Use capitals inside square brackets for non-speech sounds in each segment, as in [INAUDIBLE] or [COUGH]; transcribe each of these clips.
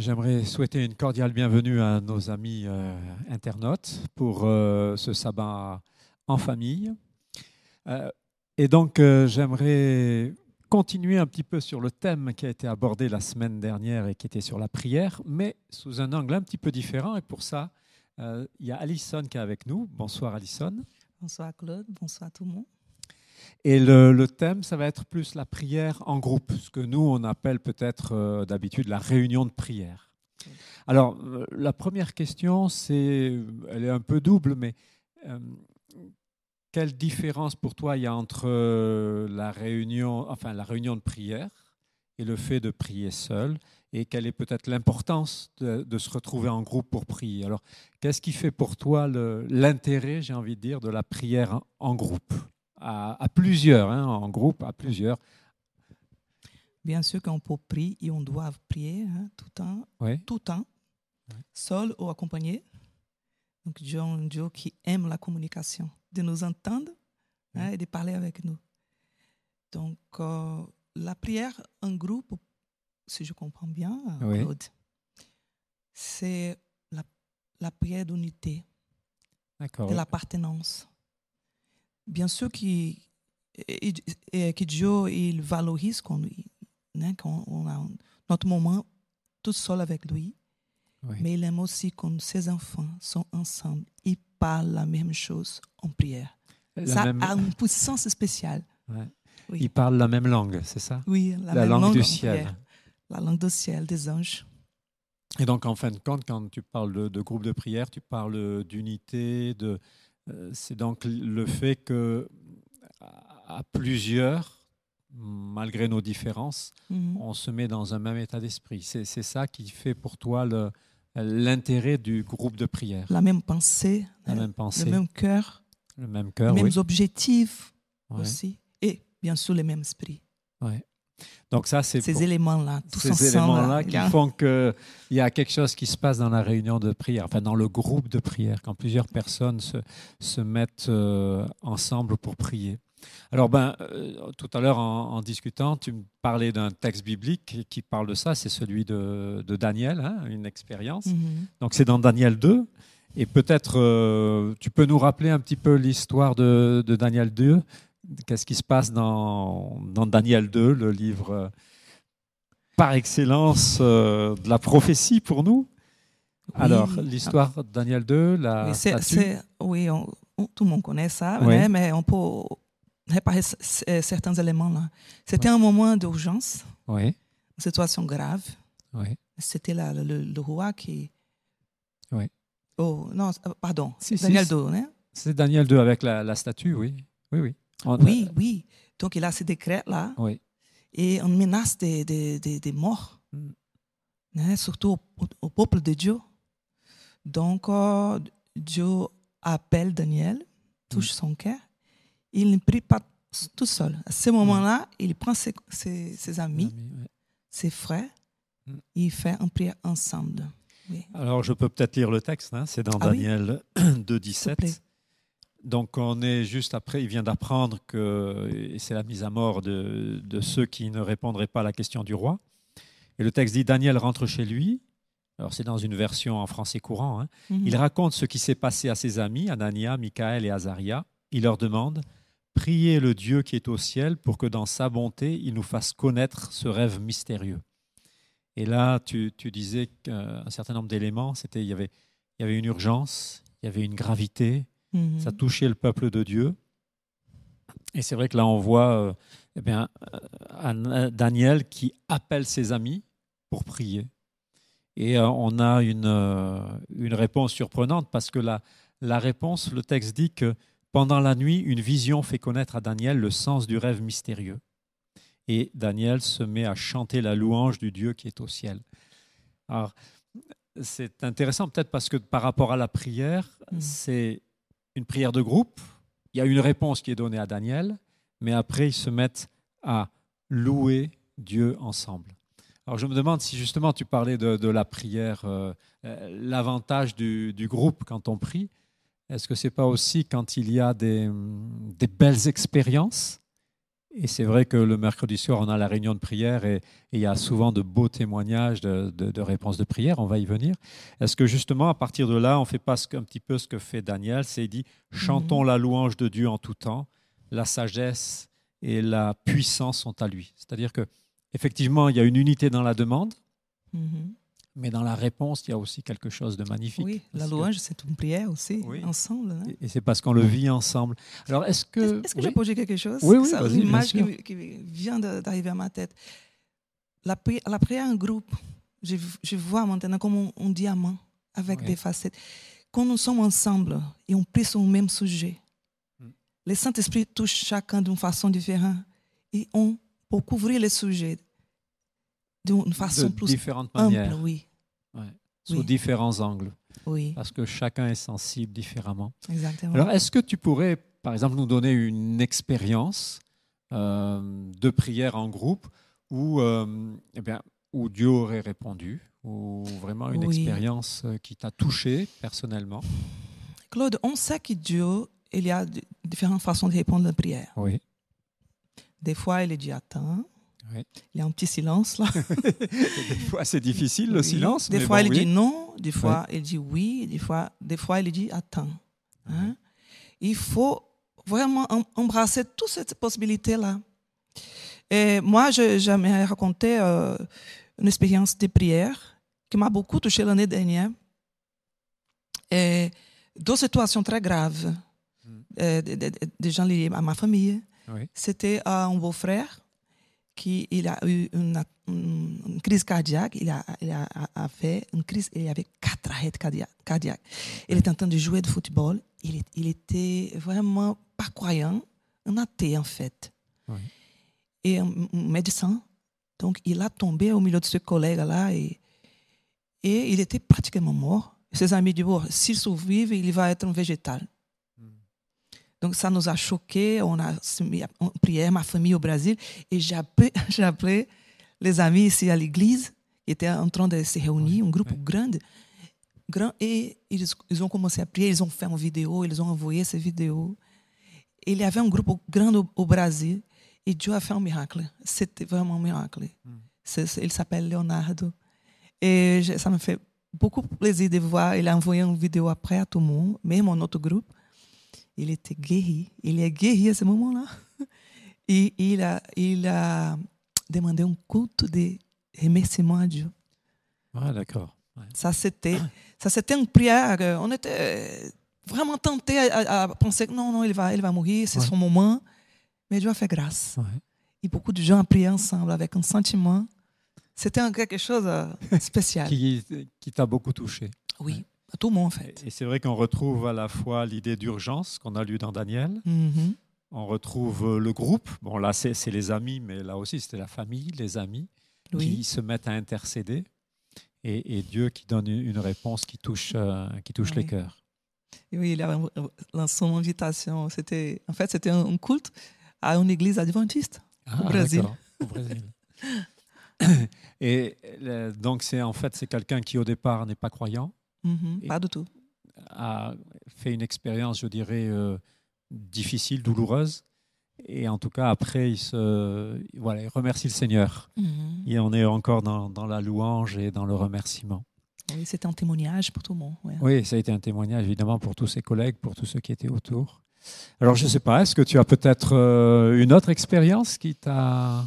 j'aimerais souhaiter une cordiale bienvenue à nos amis euh, internautes pour euh, ce sabbat en famille. Euh, et donc, j'aimerais continuer un petit peu sur le thème qui a été abordé la semaine dernière et qui était sur la prière, mais sous un angle un petit peu différent. Et pour ça, il y a Alison qui est avec nous. Bonsoir Alison. Bonsoir Claude, bonsoir tout le monde. Et le, thème, ça va être plus la prière en groupe, ce que nous, on appelle peut-être euh, d'habitude la réunion de prière. Alors, euh, la première question, c'est, elle est un peu double, mais euh, quelle différence pour toi il y a entre la réunion, enfin la réunion de prière et le fait de prier seul? Et quelle est peut-être l'importance de, de, se retrouver en groupe pour prier? Alors, qu'est-ce qui fait pour toi l'intérêt, j'ai envie de dire, de la prière en groupe? À, plusieurs, hein, en groupe, à plusieurs. Bien sûr qu'on peut prier et on doit prier hein, tout le temps, tout temps, seul ou accompagné. Donc Dieu est un Dieu qui aime la communication, de nous entendre hein, et de parler avec nous. Donc euh, la prière en groupe, si je comprends bien, Claude, c'est la, la prière d'unité, de l'appartenance bien sûr que, que Dieu il valorise quand, hein, quand on a notre moment tout seul avec lui. Mais il aime aussi quand ses enfants sont ensemble. Ils parlent la même chose en prière. ça a une puissance spéciale. Ils parlent la même langue, c'est ça? Oui, la, langue, du ciel. La langue du ciel, des anges. Et donc, en fin de compte, quand tu parles de, de groupe de prière, tu parles d'unité, de, c'est donc le fait que à plusieurs, malgré nos différences, mhm. on se met dans un même état d'esprit. C'est ça qui fait pour toi l'intérêt du groupe de prière. La même pensée, la même pensée, le même cœur, le même cœur, les mêmes objectifs aussi, et bien sûr les mêmes esprits. Ouais. Donc ça, c'est ces éléments-là, tous ces éléments-là qui font qu'il y a quelque chose qui se passe dans la réunion de prière, enfin dans le groupe de prière, quand plusieurs personnes se, se mettent euh, ensemble pour prier. Alors, ben, euh, tout à l'heure, en, discutant, tu me parlais d'un texte biblique qui parle de ça, c'est celui de, de Daniel, hein, une expérience. Mhm. Donc, c'est dans Daniel 2. Et peut-être, euh, tu peux nous rappeler un petit peu l'histoire de, de Daniel 2 Qu'est-ce qui se passe dans, dans, Daniel 2, le livre euh, par excellence euh, de la prophétie pour nous? Alors, l'histoire de Daniel 2, la oui, Oui, tout le monde connaît ça, mais on peut réparer certains éléments là. C'était un moment d'urgence, une situation grave. C'était le, le, roi qui. Oui. Oh, non, pardon, Daniel 2, hein? C'est Daniel 2 avec la, la statue, oui. Oui, oui. Oui, oui. Donc il a ce décret-là. Oui. Et on menace des, des, des, morts, mm. hein, surtout au, peuple de Dieu. Donc euh, Dieu appelle Daniel, touche mm. son cœur. Il ne prie pas tout seul. À ce moment-là, mm. il prend ses, ses, amis, ses frères, il fait un prière ensemble. Alors, je peux peut-être lire le texte, hein. c'est dans ah Daniel [CLEARS THROAT] 2, 17. Donc on est juste après, il vient d'apprendre que c'est la mise à mort de, ceux qui ne répondraient pas à la question du roi. Et le texte dit Daniel rentre chez lui. Alors c'est dans une version en français courant. Hein. Mhm. Il raconte ce qui s'est passé à ses amis, Anania, Michael et Azaria. Il leur demande Priez le Dieu qui est au ciel pour que dans sa bonté, il nous fasse connaître ce rêve mystérieux. Et là, tu, disais qu'un certain nombre d'éléments, c'était il y avait, il y avait une urgence, il y avait une gravité, Mhm. Ça touchait le peuple de Dieu. Et c'est vrai que là, on voit euh, eh bien, euh, Daniel qui appelle ses amis pour prier. Et euh, on a une, une réponse surprenante parce que la, la réponse, le texte dit que pendant la nuit, une vision fait connaître à Daniel le sens du rêve mystérieux. Et Daniel se met à chanter la louange du Dieu qui est au ciel. Alors, c'est intéressant peut-être parce que par rapport à la prière, mhm. c'est une prière de groupe, il y a une réponse qui est donnée à Daniel, mais après ils se mettent à louer Dieu ensemble. Alors je me demande si justement tu parlais de, la prière, euh, euh, l'avantage du, groupe quand on prie, est-ce que ce n'est pas aussi quand il y a des, belles expériences? Et c'est vrai que le mercredi soir, on a la réunion de prière et, il y a souvent de beaux témoignages de, réponses de prière. On va y venir. Est-ce que justement, à partir de là, on fait pas un petit peu ce que fait Daniel? C'est dit chantons mhm. la louange de Dieu en tout temps. La sagesse et la puissance sont à lui. C'est-à-dire que effectivement, il y a une unité dans la demande. Mhm. Mais dans la réponse, il y a aussi quelque chose de magnifique. Oui, la louange, c'est une prière aussi, ensemble. Hein. Et c'est parce qu'on le vit ensemble. Alors, est-ce que. Est-ce que je peux quelque chose? Oui, oui, Une image qui, vient d'arriver à ma tête. La, la prière en groupe, je, je vois maintenant comme un, diamant avec des facettes. Quand nous sommes ensemble et on prie sur le même sujet, mm. le Saint-Esprit touche chacun d'une façon différente. Et on peut couvrir le sujet d'une façon plus différentes manières. oui. Sous différents angles. Oui. Parce que chacun est sensible différemment. Exactement. Alors, est-ce que tu pourrais, par exemple, nous donner une expérience euh, de prière en groupe où, euh, eh bien, où Dieu aurait répondu, ou vraiment une expérience euh, qui t'a touché personnellement? Claude, on sait que Dieu, il y a différentes façons de répondre à la prière. Oui. Des fois, il dit attends. Il y a un petit silence là. [LAUGHS] des fois, c'est difficile le silence. Des fois, il dit non, des fois, il dit oui, des fois, des fois il dit attends. Hein. Il faut vraiment embrasser toutes ces possibilités-là. Et moi, j'aimerais raconter euh, une expérience de prière qui m'a beaucoup touchée l'année dernière. Et deux situations très graves, hmm. euh, des gens liés à ma famille. C'était un beau-frère qu'il a eu une, une, crise cardiaque, il a, il a, fait une crise, il avait quatre arrêts cardiaques. Il était en train de jouer de football, il, il était vraiment pas croyant, un athée en fait. Et un, médecin, donc il a tombé au milieu de ce collègue-là et, et il était pratiquement mort. Ses amis disent, s'il survive, il va être un végétal. Donc ça nous a choqués. On a prié ma famille au Brésil et j'ai appelé, [LAUGHS] les amis ici à l'église qui étaient en train de se réunir, un groupe grand. grand et ils, ils, ont commencé à prier, ils ont fait une vidéo, ils ont envoyé ces vidéos. Il y avait un groupe grand au, au Brasil et Dieu a fait un miracle. C'était vraiment un miracle. Hmm. Il s'appelle Leonardo. Et ça me fait beaucoup plaisir de voir. Il a envoyé une vidéo après à tout le monde, même en notre groupe il était guéri. Il est guéri à ce moment-là. [LAUGHS] Et il a, il a demandé un culte de remerciement à Dieu. Ah, d'accord. Ça, c'était, ça, c'était une prière. On était vraiment tenté à, penser que non, non, il va, il va mourir, c'est son moment. Mais Dieu a fait grâce. Et beaucoup de gens ont prié ensemble avec un sentiment. C'était quelque chose de [LAUGHS] spécial. qui, qui t'a beaucoup touché. Oui tout le monde en fait. Et c'est vrai qu'on retrouve à la fois l'idée d'urgence qu'on a lu dans Daniel. Mm-hmm. On retrouve euh, le groupe. Bon, là, c'est les amis, mais là aussi, c'était la famille, les amis, qui se mettent à intercéder. Et, Dieu qui donne une réponse qui touche, euh, qui touche les cœurs. oui, lancé une invitation. C'était, en fait, c'était un culte à une église adventiste ah, au Brésil. Au [LAUGHS] Brésil. et euh, donc, c'est en fait, c'est quelqu'un qui au départ n'est pas croyant, Mhm, pas du tout. A fait une expérience, je dirais, euh, difficile, douloureuse. Et en tout cas, après, il, se, voilà, il remercie le Seigneur. Mhm. Et on est encore dans, dans, la louange et dans le remerciement. Oui, c'est un témoignage pour tout le monde. Oui, ça a été un témoignage, évidemment, pour tous ses collègues, pour tous ceux qui étaient autour. Alors, je ne sais pas, est-ce que tu as peut-être euh, une autre expérience qui t'a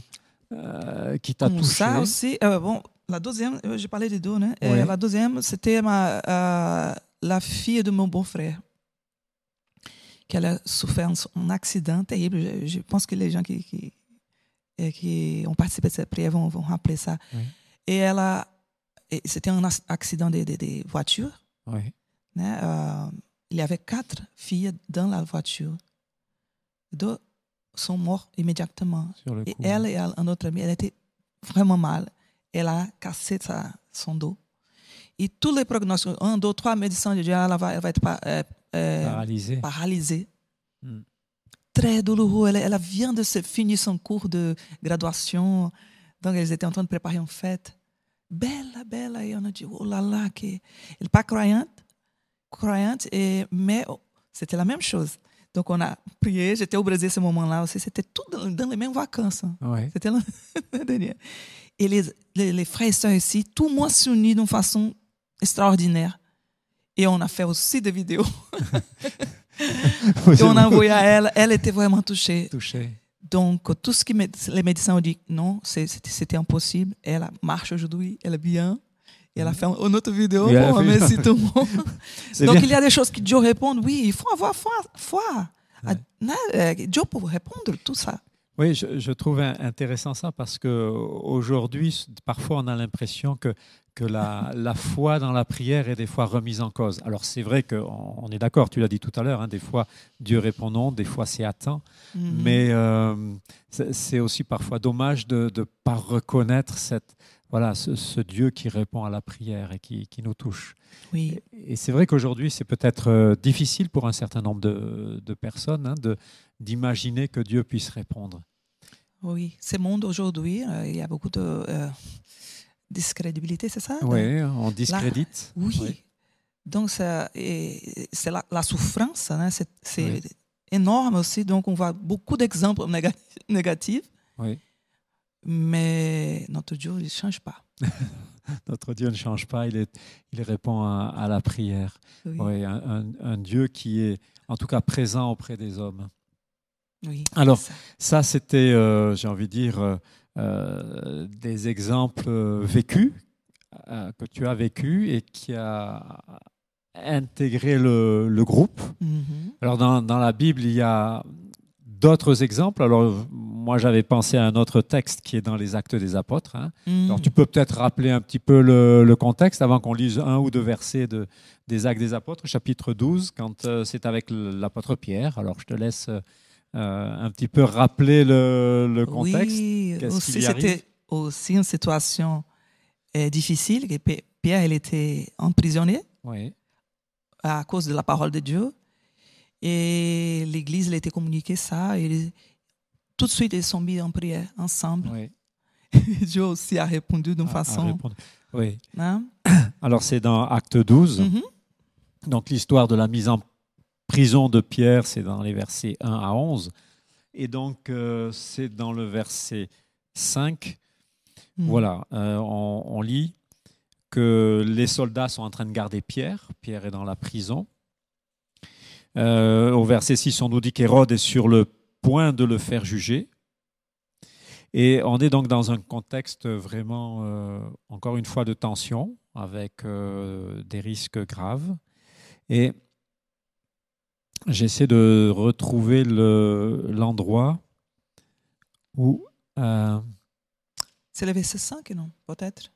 euh, qui t'a touché Ça aussi, bon, la deuxième, euh, j'ai parlé des deux, hein? La deuxième, c'était ma, euh, la fille de mon beau-frère, qui a souffert un, accident terrible. Je, pense que les gens qui, qui, euh, qui, ont participé de cette prière vont, vont rappeler ça. Et elle a, c'était un accident de, de, de voiture. Oui. Né? Uh, il y avait quatre filles dans la voiture. Deux sont mortes immédiatement. et elle et un autre ami, elle était vraiment mal elle a cassé sa, son dos. Et tous les pronostics, un, deux, trois médecins disaient elle va, elle va être euh, euh, paralysée. paralysée. Hmm. Très douloureux. Elle, elle, vient de se finir son cours de graduation. Donc, elles étaient en train de préparer une fête. Belle, belle. Et on a dit, oh là là, que... elle n'est pas croyante, croyante et, mais oh, c'était la même chose. Donc on a prié, j'étais au Brésil ce moment-là aussi, c'était tout dans, dans, les mêmes vacances. Ouais. C'était [LAUGHS] dernière. Et les, les, les, frères et sœurs ici, tout le monde s'unit d'une façon extraordinaire. Et on a fait aussi des vidéos. et on a envoyé à elle, elle était vraiment touchée. Touchée. Donc, tout ce que les médecins ont dit, non, c'était impossible. Elle marche aujourd'hui, elle est bien. Et elle a fait une autre vidéo pour remercier [LAUGHS] tout le monde. Donc, bien. il y a des choses que Dieu répond. Oui, il faut avoir foi. foi. Ouais. Dieu peut répondre tout ça. Oui, je, je, trouve intéressant ça parce que aujourd'hui, parfois, on a l'impression que que la, la, foi dans la prière est des fois remise en cause. Alors c'est vrai qu'on on est d'accord, tu l'as dit tout à l'heure, hein, des fois Dieu répond non, des fois c'est attend, mm -hmm. mais euh, c'est aussi parfois dommage de ne pas reconnaître cette, voilà, ce, ce, Dieu qui répond à la prière et qui, qui nous touche. Oui. Et, et c'est vrai qu'aujourd'hui c'est peut-être euh, difficile pour un certain nombre de, de personnes hein, d'imaginer que Dieu puisse répondre. Oui, ce monde aujourd'hui, euh, il y a beaucoup de euh, discrédibilité, c'est ça? Oui, on discrédite. La, oui. oui. Donc, c'est la, la, souffrance, hein, c'est oui. énorme aussi. Donc, on voit beaucoup d'exemples négatifs. Oui. Mais notre Dieu, il ne change pas. [LAUGHS] notre Dieu ne change pas, il, est, il répond à, à la prière. Oui. un, Dieu qui est en tout cas présent auprès des hommes. Oui, Alors, ça, ça c'était, euh, j'ai envie de dire, euh, euh, des exemples vécus euh, que tu as vécu et qui a intégré le, le groupe. Mm -hmm. Alors dans, dans, la Bible, il y a d'autres exemples. Alors moi, j'avais pensé à un autre texte qui est dans les Actes des Apôtres. Hein. Mm. Alors tu peux peut-être rappeler un petit peu le, le contexte avant qu'on lise un ou deux versets de, des Actes des Apôtres, chapitre 12, quand euh, c'est avec l'apôtre Pierre. Alors je te laisse euh, un petit peu rappeler le, le contexte. Oui, aussi, c'était aussi une situation euh, difficile. Pierre, il était emprisonné oui. à cause de la parole de Dieu. Et l'Église, il a été communiqué ça. Et tout de suite, ils sont mis en prière ensemble. Oui. [LAUGHS] Dieu aussi a répondu d'une façon. Oui. Hein? [COUGHS] Alors, c'est dans Acte 12. Mm -hmm. Donc, l'histoire de la mise en prison de Pierre, c'est dans les versets 1 à 11. Et donc, euh, c'est dans le verset 5. Mm. Voilà, euh, on, on, lit que les soldats sont en train de garder Pierre. Pierre est dans la prison. Euh, au verset 6, on nous dit qu'Hérode est sur le point de le faire juger. Et on est donc dans un contexte vraiment, euh, encore une fois, de tension, avec euh, des risques graves. Et j'essaie de retrouver l'endroit le, où. C'est le verset 5, non? Peut-être?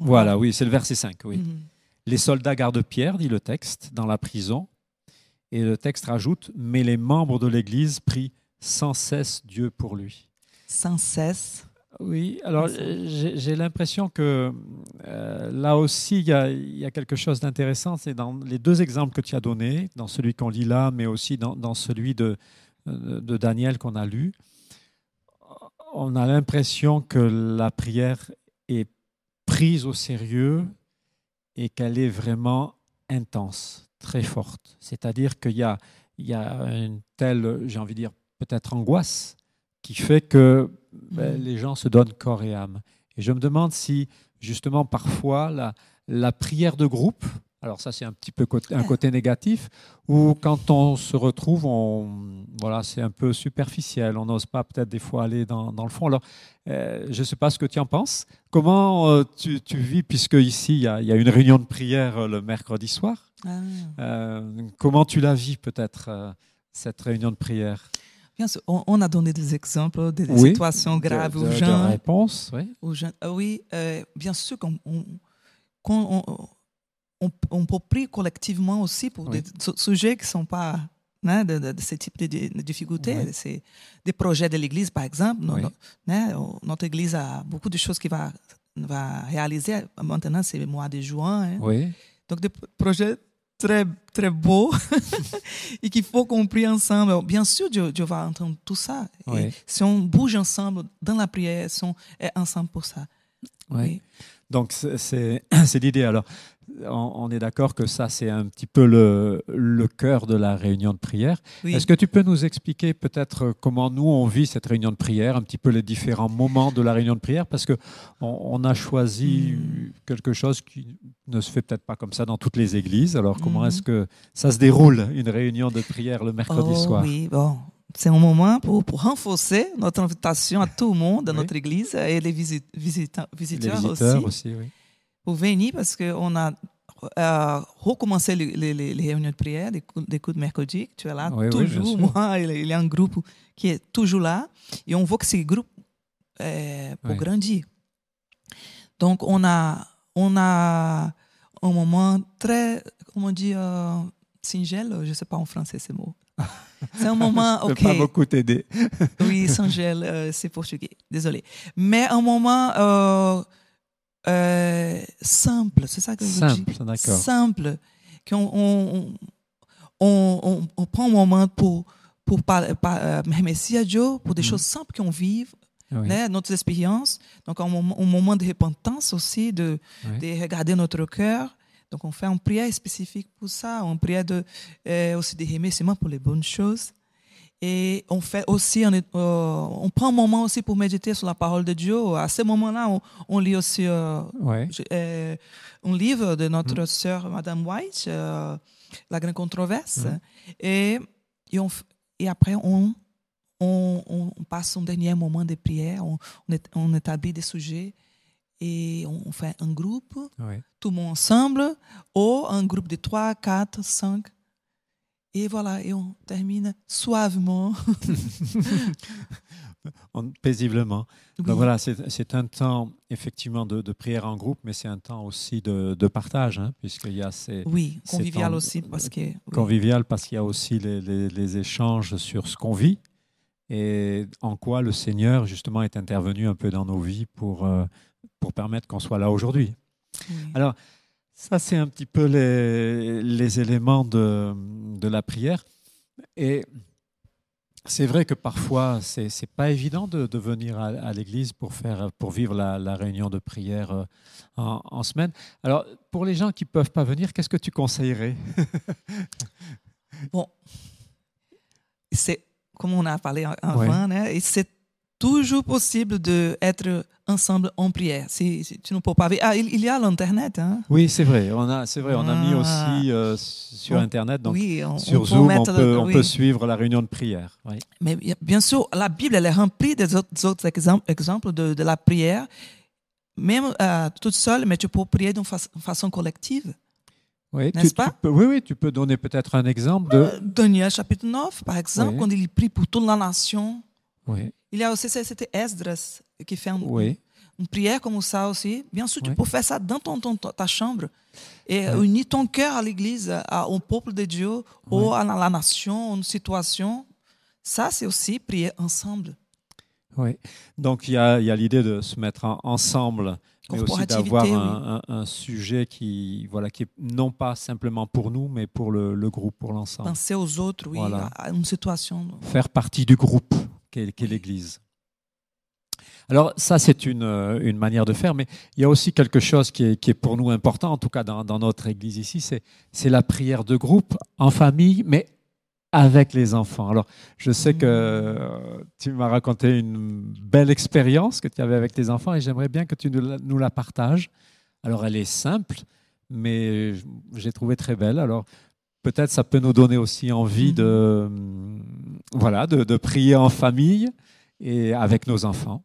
Voilà, oui, c'est le verset 5, oui. Mm -hmm. Les soldats gardent Pierre, dit le texte, dans la prison. Et le texte rajoute Mais les membres de l'Église prient sans cesse Dieu pour lui. Sans cesse Oui, alors j'ai l'impression que euh, là aussi, il y, y, a quelque chose d'intéressant. C'est dans les deux exemples que tu as donnés, dans celui qu'on lit là, mais aussi dans, dans celui de, de Daniel qu'on a lu. On a l'impression que la prière est prise au sérieux et qu'elle est vraiment intense, très forte. C'est-à-dire qu'il y a, il y a une telle, j'ai envie de dire, peut-être angoisse qui fait que ben, les gens se donnent corps et âme. Et je me demande si, justement, parfois, la, la prière de groupe, alors ça c'est un petit peu côté, un côté négatif, où quand on se retrouve, on, voilà, c'est un peu superficiel, on n'ose pas peut-être des fois aller dans, dans le fond. Alors, euh, je ne sais pas ce que tu en penses. Comment euh, tu, tu, vis, puisque ici il y, a, y, a, une réunion de prière le mercredi soir, ah. euh, comment tu la vis peut-être, cette réunion de prière? Bien sûr, on, a donné des exemples des oui, situations graves de, aux gens. De réponses, oui. Aux gens. Oui, euh, bien sûr qu'on on, on, prier collectivement aussi pour oui. des sujets qui ne sont pas né, de, de, de, ce type de, de difficultés. Oui. C'est des projets de l'Église, par exemple. Oui. Né, notre Église a beaucoup de choses qu'il va, va réaliser. Maintenant, c'est le mois de juin. Hein. Donc, des projets très, très beau [LAUGHS] et qu'il faut qu'on prie ensemble. Bien sûr, Dieu, Dieu va entendre tout ça. Et si on bouge ensemble dans la prière, si on est ensemble pour ça. Oui. Donc, c'est [CLEARS THROAT] l'idée. Alors, on, est d'accord que ça, c'est un petit peu le, le, cœur de la réunion de prière. Est-ce que tu peux nous expliquer peut-être comment nous, on vit cette réunion de prière, un petit peu les différents moments de la réunion de prière? Parce qu'on on a choisi hmm. quelque chose qui ne se fait peut-être pas comme ça dans toutes les églises. Alors, comment est-ce hmm. que ça se déroule, une réunion de prière le mercredi oh, soir? Oui, bon. C'est un moment pour, pour, renforcer notre invitation à tout le monde dans notre église et les visiteurs, visiteurs, aussi. aussi oui pour venir parce qu'on a euh, recommencé les, les, les, réunions de prière des des coups de mercredi. Tu es là toujours. Moi, il y a un groupe qui est toujours là. Et on voit que c'est groupe euh, pour grandir. Donc, on a, on a un moment très, comment dire, euh, singel, je ne sais pas en français ces mots. [LAUGHS] C'est un moment, ok. pas beaucoup t'aider. oui, singel, euh, c'est portugais, désolé. Mais un moment euh, euh, simple, c'est ça que je simple, dis. D'accord. Simple, qu'on on, on, on, prend un moment pour pour parler, euh, remercier à Dieu pour des mm. choses simples qu'on vive, né, notre expérience. Donc un moment, un moment de repentance aussi, de, de regarder notre cœur. Donc on fait une prière spécifique pour ça, une prière de, euh, aussi de remerciement pour les bonnes choses. Et on fait aussi, on, euh, on, prend un moment aussi pour méditer sur la parole de Dieu. À ce moment-là, on, on, lit aussi euh, euh, un livre de notre mm. sœur Madame White, La Grande Controverse. Mm. Et, et, on, et, après, on, on, passe un dernier moment de prière, on, on établit des sujets et on fait un groupe, tout le monde ensemble, ou un groupe de 3, 4, 5 et voilà, et on termine suavement. [LAUGHS] Paisiblement. Ben voilà, c'est un temps effectivement de, prière en groupe, mais c'est un temps aussi de, partage, hein, puisqu'il y a ces. Oui, convivial aussi, parce que. Convivial, parce qu'il y a aussi les, échanges sur ce qu'on vit et en quoi le Seigneur, justement, est intervenu un peu dans nos vies pour, euh, pour permettre qu'on soit là aujourd'hui. Alors, ça, c'est un petit peu les, les éléments de, de, la prière. Et c'est vrai que parfois, ce n'est pas évident de, de venir à, l'église pour, faire, pour vivre la, la réunion de prière euh, en, en, semaine. Alors, pour les gens qui ne peuvent pas venir, qu'est-ce que tu conseillerais? [LAUGHS] Bon, c'est comme on a parlé avant, hein, et c'est toujours possible d'être ensemble en prière. Si, tu ne peux pas ah, il, il y a l'internet. Hein? Oui, c'est vrai. On a, c'est vrai. On a mis ah. aussi euh, sur internet, donc sur Zoom, on, peut, on peut, suivre la réunion de prière. Oui. Mais bien sûr, la Bible elle est remplie des autres, exemples de, de, la prière, même euh, toute seule, mais tu peux prier d'une façon collective. Oui, N'est-ce pas? oui, oui, tu peux donner peut-être un exemple de. Euh, Daniel chapitre 9, par exemple, quand il prie pour toute la nation. Oui. Il y a aussi, c'était Esdras qui fait un, oui. une prière comme ça aussi. Bien sûr, tu peux faire ça dans ton, ton, ta chambre et oui. unir ton cœur à l'Église, au peuple de Dieu, ou à la nation, une situation. Ça, c'est aussi prier ensemble. Oui, donc il y a, a l'idée de se mettre en, ensemble, mais aussi d'avoir un, un, un, sujet qui, voilà, qui est non pas simplement pour nous, mais pour le, le groupe, pour l'ensemble. Penser aux autres, oui, voilà. à une situation. Faire partie du groupe qu'est l'Église. Alors ça, c'est une, euh, une, manière de faire, mais il y a aussi quelque chose qui est, qui est pour nous important, en tout cas dans, dans notre Église ici, c'est la prière de groupe, en famille, mais avec les enfants. Alors, je sais que euh, tu m'as raconté une belle expérience que tu avais avec tes enfants et j'aimerais bien que tu nous la, partages. Alors, elle est simple, mais j'ai trouvé très belle. Alors, peut-être ça peut nous donner aussi envie de, voilà, de, de prier en famille et avec nos enfants.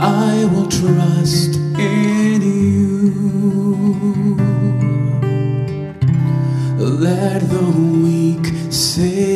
I will trust in you. Let the weak say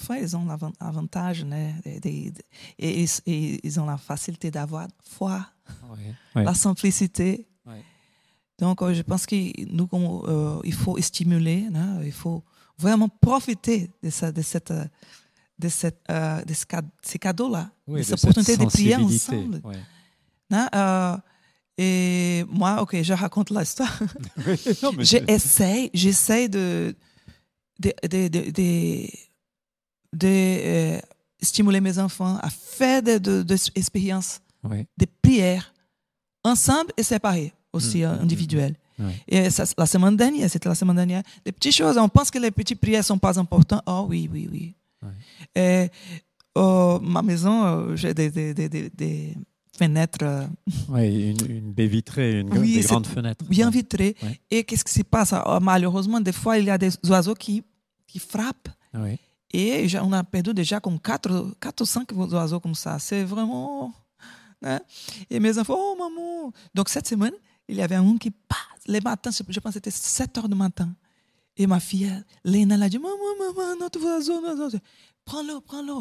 enfants, ils ont l'avantage, né, de- de- de- et, ils- et ils ont la facilité d'avoir foi, Ouais. la simplicité. Ouais. Donc, euh, je pense qu'il euh, il faut stimuler, né, il faut vraiment profiter de, ça, de, cette, euh, de, cette, euh, de ce cad- ces cadeaux-là, Oui, de cette opportunité de prier ensemble. né. Euh, et moi, ok, je raconte l'histoire. [LAUGHS] [LAUGHS] J'essaie, j'essaie de, de, de, de, de, euh, stimuler mes enfants à faire des de, de expériences ouais, de prière ensemble et séparées, aussi Mm, euh, mm, individuelles. ouais. Et ça, la semaine dernière, c'était la semaine dernière, des petites choses, on pense que les petites prières sont pas importantes. Oh oui, oui, oui. Et, oh, ma maison, euh, j'ai des, des, des, des, des fenêtres euh, Ouais, une, une baie vitrée, une, Oui, des grandes fenêtres. bien. Ouais. Et qu'est-ce qui se passe? Oh, Malheureusement, des fois, il y a des oiseaux qui, qui frappent. Ouais. Et já- on a perdu déjà comme 4, quatre ou 5 oiseaux comme ça. C'est vraiment. Et mes enfants, oh maman. Donc cette semaine, il y avait un qui passe. Les matins, je pense que c'était 7 heures du matin. Et ma fille, Léna, elle a dit Maman, maman, notre oiseau, notre oiseau. Prends-le, prends-le.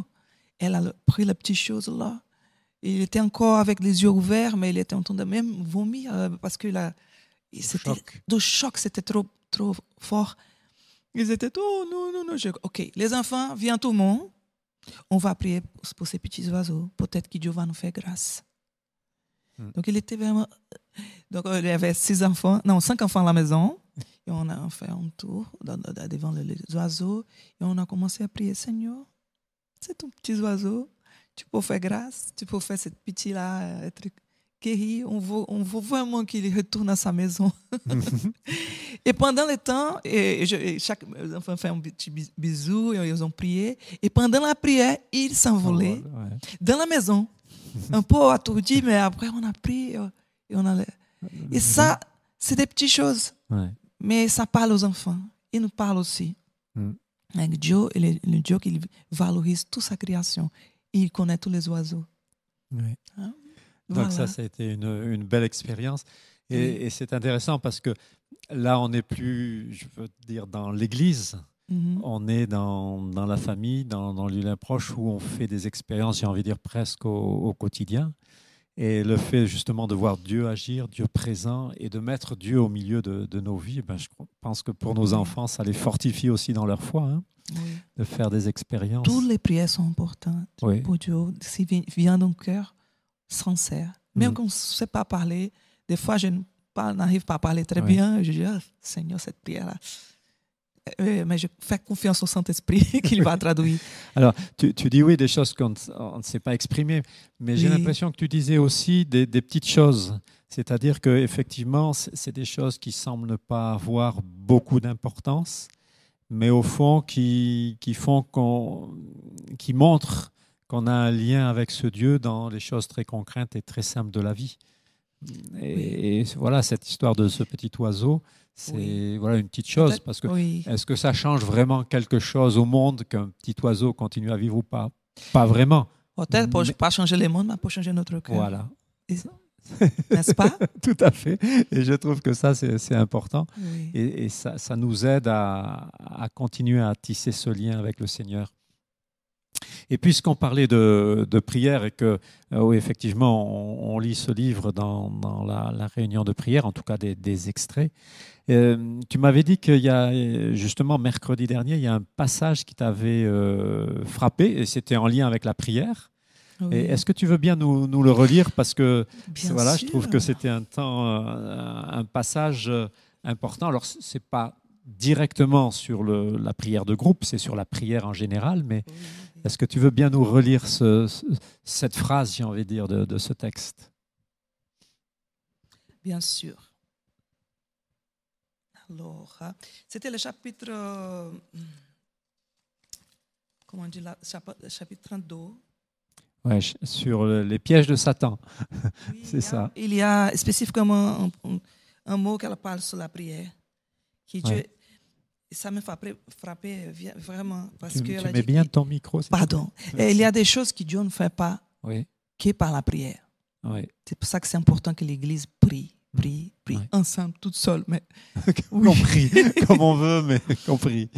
Elle a pris la petite chose là. Il était encore avec les yeux ouverts, mais il était en train de même vomir euh, parce que là, c'était Choc. de choc, c'était trop, trop fort. Ils étaient, oh non, non, non. Je- ok, les enfants, viens tout le monde. On va prier pour, ces petits oiseaux. Peut-être que Dieu va nous faire grâce. Hmm. Donc, il était vraiment. Donc, euh, il y avait six enfants, non, cinq enfants à la maison. Et on a fait un tour devant les, oiseaux. Et on a commencé à prier Seigneur, c'est ton petit oiseau. Tu peux faire grâce. Tu peux faire cette petit-là euh, être guéri. On veut, on veut vraiment qu'il retourne à sa maison. Et pendant le temps, et je, et chaque les enfants fait un petit bis- bisou, et ils ont prié. Et pendant la prière, ils s'envolaient Ouais. dans la maison, un peu attourdis, mais après on a prié. euh, Et, on a, et ça, c'est des petites choses, Ouais. mais ça parle aux enfants. Il nous parle aussi. Mm. Avec Dieu, il est le Dieu qui valorise toute sa création. Il connaît tous les oiseaux. Ouais. Hein? Donc Voilà. ça, ça a été une, une belle expérience. Et, Oui. et c'est intéressant parce que là, on n'est plus, je veux dire, dans l'église. Mhm. On est dans, dans la famille, dans, dans le lien proche où on fait des expériences, j'ai envie de dire presque au, au quotidien. Et le fait justement de voir Dieu agir, Dieu présent, et de mettre Dieu au milieu de, nos vies, ben, je pense que pour nos enfants, ça les fortifie aussi dans leur foi, hein, de faire des expériences. Toutes les prières sont importantes pour Dieu, s'il vient d'un cœur sincère. Même mm. quand on ne sait pas parler, des fois, je n'arrive pas à parler très bien, je dis, ah, Seigneur, cette prière-là, euh, mais je fais confiance au Saint-Esprit [LAUGHS] qu'il va traduire. [LAUGHS] Alors, tu, tu, dis oui, des choses qu'on ne sait pas exprimer, mais j'ai l'impression que tu disais aussi des, des petites choses. C'est-à-dire qu'effectivement, c'est des choses qui semblent ne pas avoir beaucoup d'importance, mais au fond qui, qui font qu'on, qui montrent qu'on a un lien avec ce Dieu dans les choses très concrètes et très simples de la vie. Et, et voilà, cette histoire de ce petit oiseau, c'est voilà une petite chose parce que est-ce que ça change vraiment quelque chose au monde qu'un petit oiseau continue à vivre ou pas? Pas vraiment. Peut-être pour pas changer le monde, mais pour changer notre cœur. Voilà. N'est-ce pas? [LAUGHS] Tout à fait. Et je trouve que ça, c'est important. Et, et ça, ça, nous aide à, à, continuer à tisser ce lien avec le Seigneur. Et puisqu'on parlait de, de, prière et que, euh, oui, effectivement, on, lit ce livre dans, dans la, la, réunion de prière, en tout cas des, des extraits, euh, tu m'avais dit qu'il y a, justement, mercredi dernier, il y a un passage qui t'avait euh, frappé, et c'était en lien avec la prière. Est-ce que tu veux bien nous, nous le relire? Parce que voilà, je trouve que c'était un temps, un, passage important. Alors, c'est pas directement sur le, la prière de groupe, c'est sur la prière en général, mais est-ce que tu veux bien nous relire ce, cette phrase, j'ai envie de dire, de, de ce texte? Bien sûr. Alors, c'était le chapitre, euh, comment on dit là, chapitre 32. Ouais, sur les pièges de Satan. [LAUGHS] C'est ça. Il y a spécifiquement un, un, mot qu'elle parle sur la prière. Qui ouais. Ça me frapper vraiment. Parce tu, que tu mets bien ton micro. Pardon. Et il y a des choses que Dieu ne fait pas oui. que par la prière. Oui. C'est pour ça que c'est important que l'Église prie prie, prie, ouais. ensemble, toute seule, mais [LAUGHS] oui. compris, comme on veut, mais compris.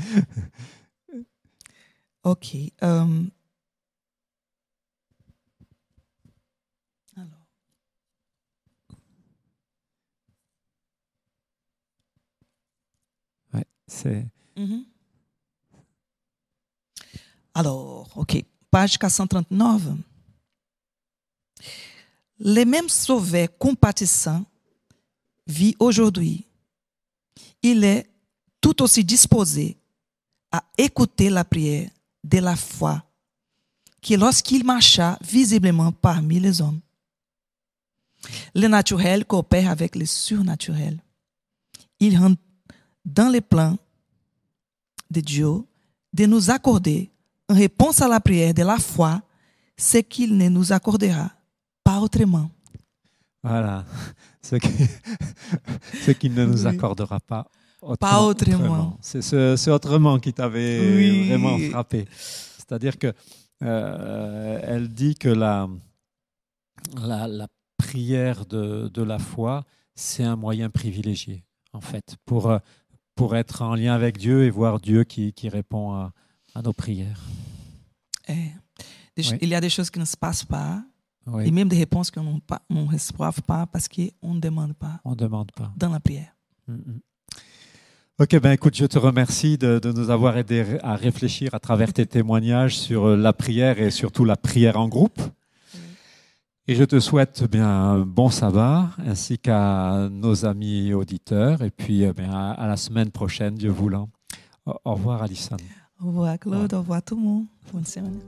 Ok. Um, alors. Ouais, c'est. Mm -hmm. Alors, ok. Page 439. Les mêmes sauvés compatissants vit aujourd'hui, il est tout aussi disposé à écouter la prière de la foi que lorsqu'il marcha visiblement parmi les hommes. Le naturel coopère avec le surnaturel. Il rentre dans les plans de Dieu de nous accorder, en réponse à la prière de la foi, ce qu'il ne nous accordera pas autrement. Voilà, [LAUGHS] [LAUGHS] ce qu'il qui ne nous accordera pas autrement. Pas autrement. C'est autrement qui t'avait vraiment frappé. C'est-à-dire que euh, elle dit que la, la, la prière de, de, la foi, c'est un moyen privilégié, en fait, pour, pour être en lien avec Dieu et voir Dieu qui, qui répond à, à nos prières. Eh, oui. Il y a des choses qui ne se passent pas oui. Et même des réponses qu'on ne reçoit pas parce qu'on ne demande pas. On demande pas. Dans la prière. Mm -hmm. Ok, ben écoute, je te remercie de, de, nous avoir aidé à réfléchir à travers tes témoignages sur la prière et surtout la prière en groupe. Et je te souhaite bien un bon sabbat ainsi qu'à nos amis auditeurs et puis eh bien, à, la semaine prochaine, Dieu voulant. Au, au revoir, Alison. Au revoir, Claude. Au revoir, tout le monde. Bonne semaine.